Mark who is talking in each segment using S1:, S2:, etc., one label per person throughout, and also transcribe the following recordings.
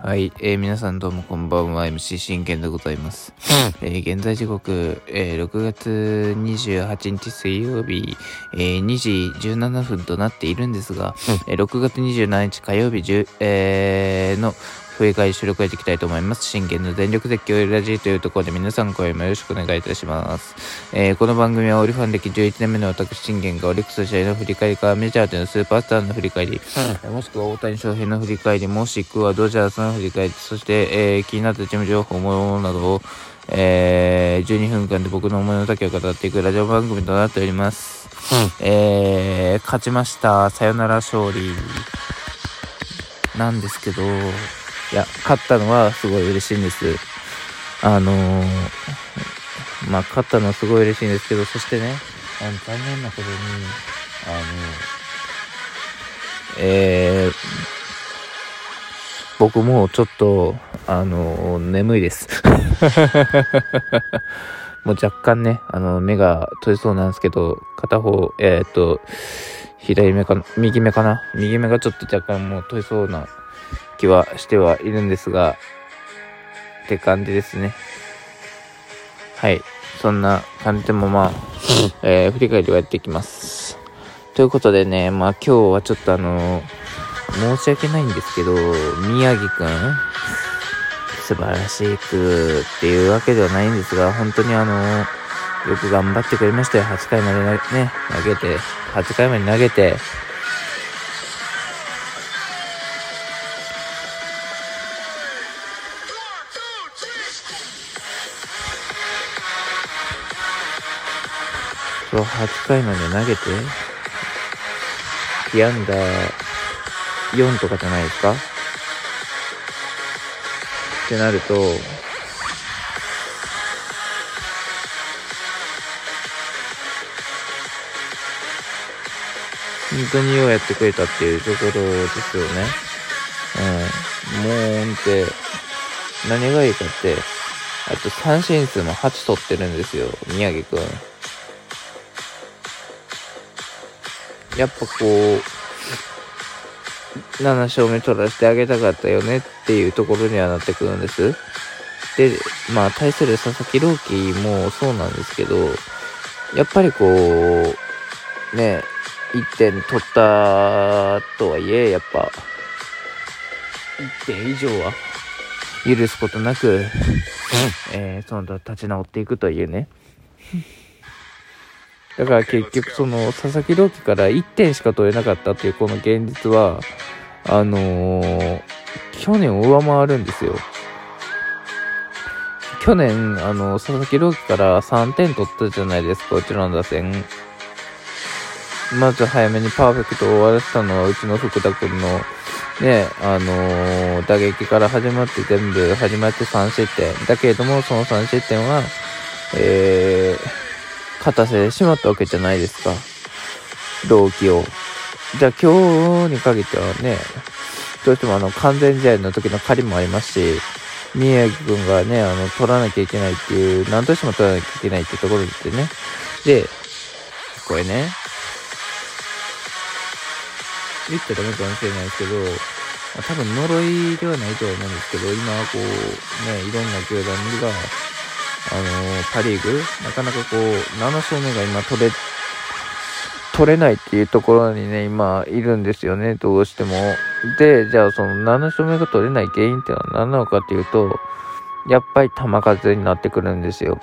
S1: はい、えー、皆さんどうもこんばんは。MC 真剣でございます、えー、現在時刻、えー、6月28日水曜日、えー、2時17分となっているんですが、えー、6月27日火曜日10、えー、の振り返り収録やっていきたいと思います。真剣の全力絶叫ラジーというところで皆さん声もよろしくお願いいたします。えー、この番組はオリファン歴11年目の私真剣がオリックス試合の振り返りからメジャーでのスーパースターの振り返り、うん、もしくは大谷翔平の振り返り、もしくはドジャースの振り返り、そして、えー、気になったチーム情報もなどを、えー、12分間で僕の思いの丈を語っていくラジオ番組となっております。うん、えー、勝ちました。さよなら勝利。なんですけど、いや、勝ったのはすごい嬉しいんです。あのー、まあ、勝ったのはすごい嬉しいんですけど、そしてね、あの残念なことに、あの、えー、僕もちょっと、あの、眠いです。もう若干ね、あの、目が閉じそうなんですけど、片方、えー、っと、左目かな、右目かな右目がちょっと若干もう閉じそうな気はしてはいるんですが、って感じですね。はい。そんな感じでもまあ、えー、振り返りをやっていきます。ということでね、まあ今日はちょっとあのー、申し訳ないんですけど、宮城くん、素晴らしくっていうわけではないんですが、本当にあのー、よく頑張ってくれましたよ。8回までね、投げて、8回まで投げて、そう、8回まで投げて、被安打4とかじゃないですか？ってなると、本当にようやってくれたっていうところですよね。うん。もう、んって、何がいいかって、あと三振数も8取ってるんですよ、宮城くん。やっぱこう、7勝目取らせてあげたかったよねっていうところにはなってくるんです。で、まあ、対する佐々木朗希もそうなんですけど、やっぱりこう、ね、1点取ったとはいえ、やっぱ、1点以上は？許すことなく、えー、その後立ち直っていくというね。だから結局その佐々木朗希から1点しか取れなかったっていうこの現実は、あのー、去年を上回るんですよ。去年、あの、佐々木朗希から3点取ったじゃないですか、うちの打線。まず早めにパーフェクトを終わらせたのは、うちの福田君の、ね、あのー、打撃から始まって全部始まって3失点。だけれども、その3失点は、えー、勝たせてしまったわけじゃないですか。同期を。じゃあ今日に限ってはね、どうしてもあの完全試合の時の借りもありますし、宮城くんがね、あの、取らなきゃいけないっていう、何としても取らなきゃいけないってところでね。で、これね、言ったらダメかもしれないですけど、あ、多分呪いではないとは思うんですけど、今はこう、ね、いろんな球団が、あのー、パリーグ、なかなかこう、7勝目が今取れ、取れないっていうところにね、今いるんですよね、どうしても。で、じゃあその7勝目が取れない原因ってのは何なのかっていうと、やっぱり球数になってくるんですよ。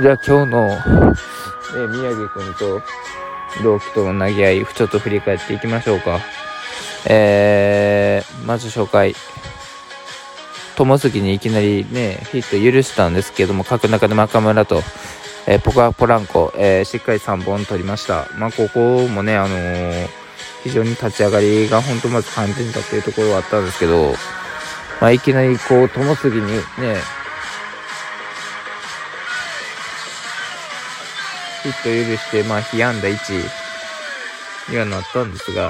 S1: じゃあ今日の、ね、宮城くんと同期との投げ合い、ちょっと振り返っていきましょうか。えー、まず初回。友杉にいきなりね、ヒット許したんですけども、角中で中村と、えー、ポカポランコ、えー、しっかり3本取りました。まあ、ここもね、あのー、非常に立ち上がりが本当まず肝心だっていうところはあったんですけど、まあ、いきなりこう、友杉にね、ヒット許して、まあ、被安打1にはなったんですが、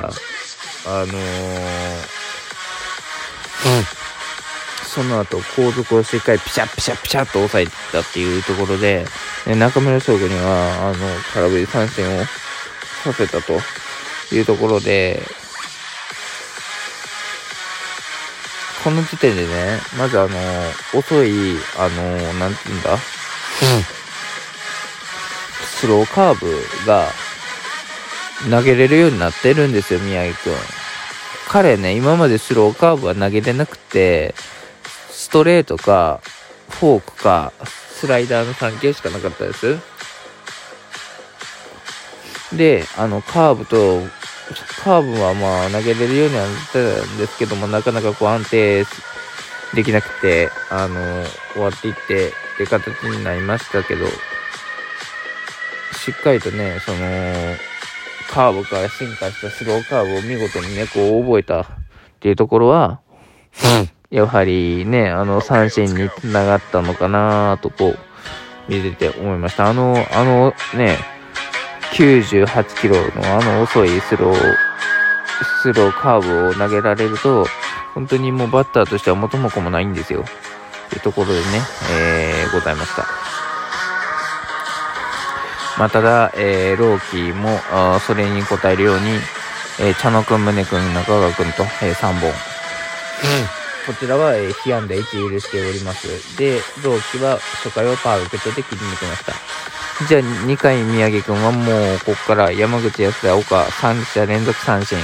S1: あのー、うんその後、後続をしっかりピシャピシャピシャっと抑えてたっていうところで、中村翔吾には、あの、空振り三振をさせたというところで、この時点でね、まずあの、遅い、あの、なんて言うんだ、スローカーブが投げれるようになってるんですよ、宮城くん。彼ね、今までスローカーブは投げれなくて、ストレートか、フォークか、スライダーの3系しかなかったです。で、あの、カーブと、カーブはまあ投げれるようにはなってたんですけども、なかなかこう安定できなくて、あの、終わっていってって形になりましたけど、しっかりとね、その、カーブから進化したスローカーブを見事にね、こう覚えたっていうところは、やはりね、あの、三振につながったのかなとこう、見てて思いました。あの、あのね、98キロのあの遅いスロー、スローカーブを投げられると、本当にもうバッターとしては元も子もないんですよ。というところでね、えー、ございました。まあ、ただ、えー、ローキーも、あそれに応えるように、えー、茶野くん、宗くん、中川くんと、えー、3本。うん。こちらは、えー、被安打1許しております。で、ローキーは初回をパーフェクトで切り抜けました。じゃあ2回宮城くんはもうここから山口康田岡3者連続三振。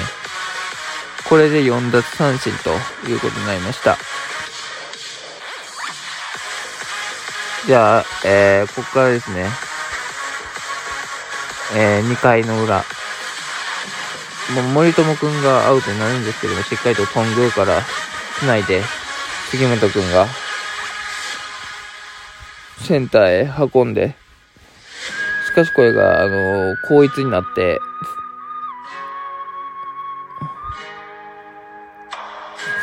S1: これで4奪三振ということになりました。じゃあ、えー、ここからですね、えー、2回の裏。もう森友くんがアウトになるんですけども、しっかりとトングーから繋いで、杉本くんがセンターへ運んで、しかしこれが、あのー、後逸になって、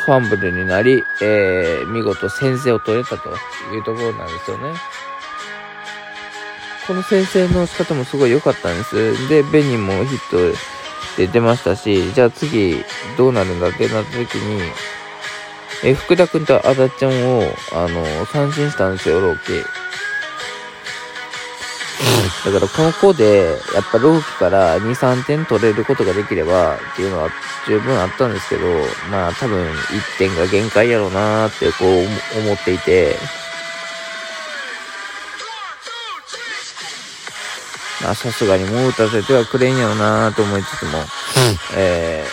S1: ファンブルになり、えー、見事先制を取れたというところなんですよね。この先制の仕方もすごい良かったんです。で、ベニもヒットで出ましたし、じゃあ次どうなるんだってなった時に、え福田君とあだちゃんを、あの、三振したんですよ、ローキー。だからこの子で、やっぱ朗希から2、3点取れることができればっていうのは十分あったんですけど、まあ多分1点が限界やろうなーってこう思っていて、まあさすがにもう打たせてはくれんやろうなーと思いつつも、うん、え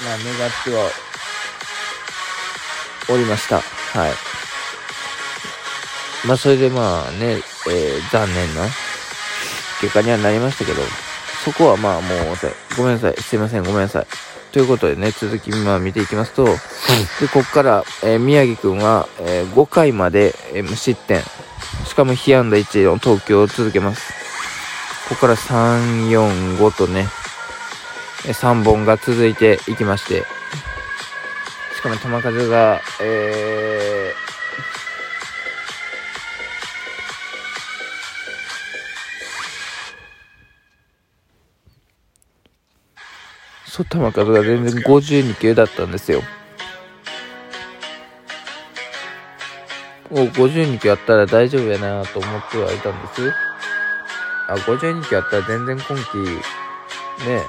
S1: ー、まあ願ってはおりました。はい。まあそれでまあね、えー、残念な結果にはなりましたけど、そこはまあもう、ごめんなさい。すいません、ごめんなさい。ということでね、続きまあ見ていきますと、で、ここから、えー、宮城くんは、えー、5回まで、えー、無失点。しかも被安打1の投球を続けます。ここから3、4、5とね、3本が続いていきまして、しかも球数が、えー、そう、球数が全然52球だったんですよ。もう52球あったら大丈夫やなと思ってはいたんです。あ、52球あったら全然今季、ね、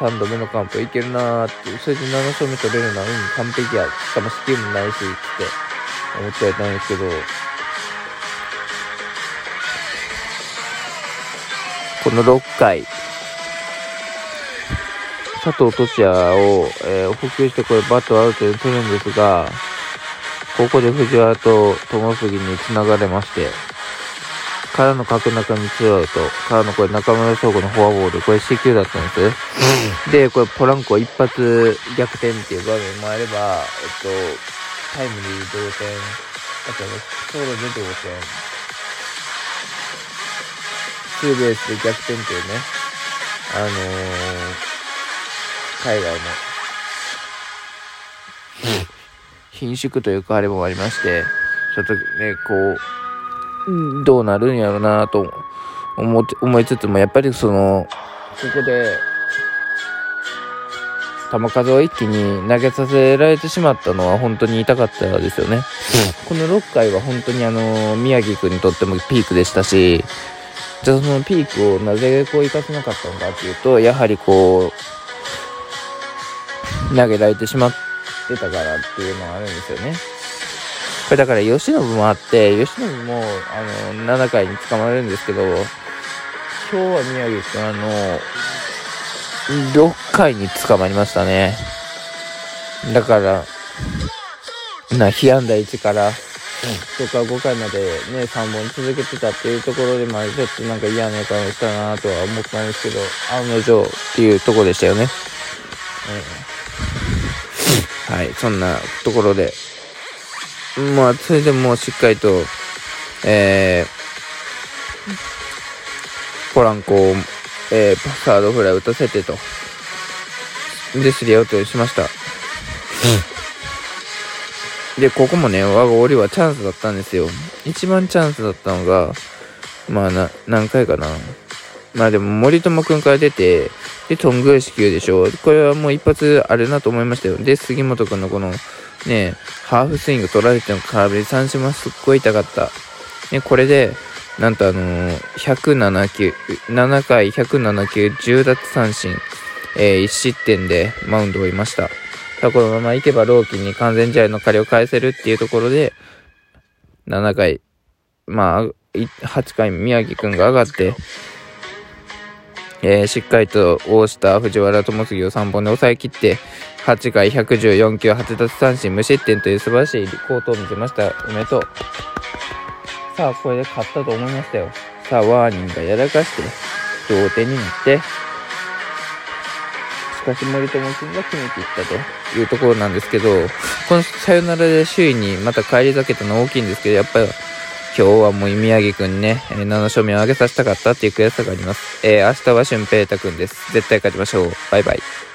S1: 3度目のカンプいけるなーって、それで7勝目取れるのは、うん、完璧や。しかもスキルもないし、って思ってはいたんですけど、この6回、佐藤俊也を、えー、補給してこれバットアウトに取るんですが、ここで藤原と友杉に繋がれまして、からの角中にツーアウト、からのこれ中村翔吾のフォアボール、これ C 級だったんです。で、これポランコ一発逆転っていう場面もあれば、えっと、タイムリー同点、あと、ソロで同点、ツーベースで逆転っていうね、あのー海外の、貧縮というかあれもありまして、ちょっとね、こう、どうなるんやろうなと思思いつつも、やっぱりその、ここで、球数を一気に投げさせられてしまったのは本当に痛かったですよね。うん、この6回は本当にあの、宮城君にとってもピークでしたし、じゃあそのピークをなぜこう生かせなかったのかっていうと、やはりこう、投げられてしまっしてたからっていうのがあるんですよね。これだから、吉信もあって、吉信も、あの、7回に捕まるんですけど、今日は宮城くん、あの、6回に捕まりましたね。だから、な、被安打1から、とか5回までね、3本続けてたっていうところで、まあちょっとなんか嫌な予感をしたなとは思ったんですけど、案の定っていうところでしたよね。うん、はい、そんなところで、まあ、それでもしっかりと、えー、ポランコを、えー、サードフライ打たせてと、で、スリーアウトにしました。で、ここもね、我が俺はチャンスだったんですよ。一番チャンスだったのが、まあな、何回かな。まあでも森友くんから出て、で、トング支給でしょ。これはもう一発あるなと思いましたよ。で、杉本くんのこの、ね、ハーフスイング取られての空振り三振はすっごい痛かった。ね、これで、なんとあのー、107球、7回107球10奪三振、えー、1失点でマウンドをいました。このままいけば朗希に完全試合の借りを返せるっていうところで、7回、まあ、8回宮城くんが上がって、えー、しっかりと大下、藤原智杉を3本で抑え切って、8回114球8奪三振無失点という素晴らしい好投を見せました。おめでとう。さあ、これで勝ったと思いましたよ。さあ、ワーニンがやらかして、同点になって、しかし森友君が決めていったというところなんですけど、このサヨナラで首位にまた返り咲けたのは大きいんですけど、やっぱり今日はもう宮城くんね、7勝目を上げさせたかったっていう悔しさがあります。えー、明日は俊平太くんです。絶対勝ちましょう。バイバイ。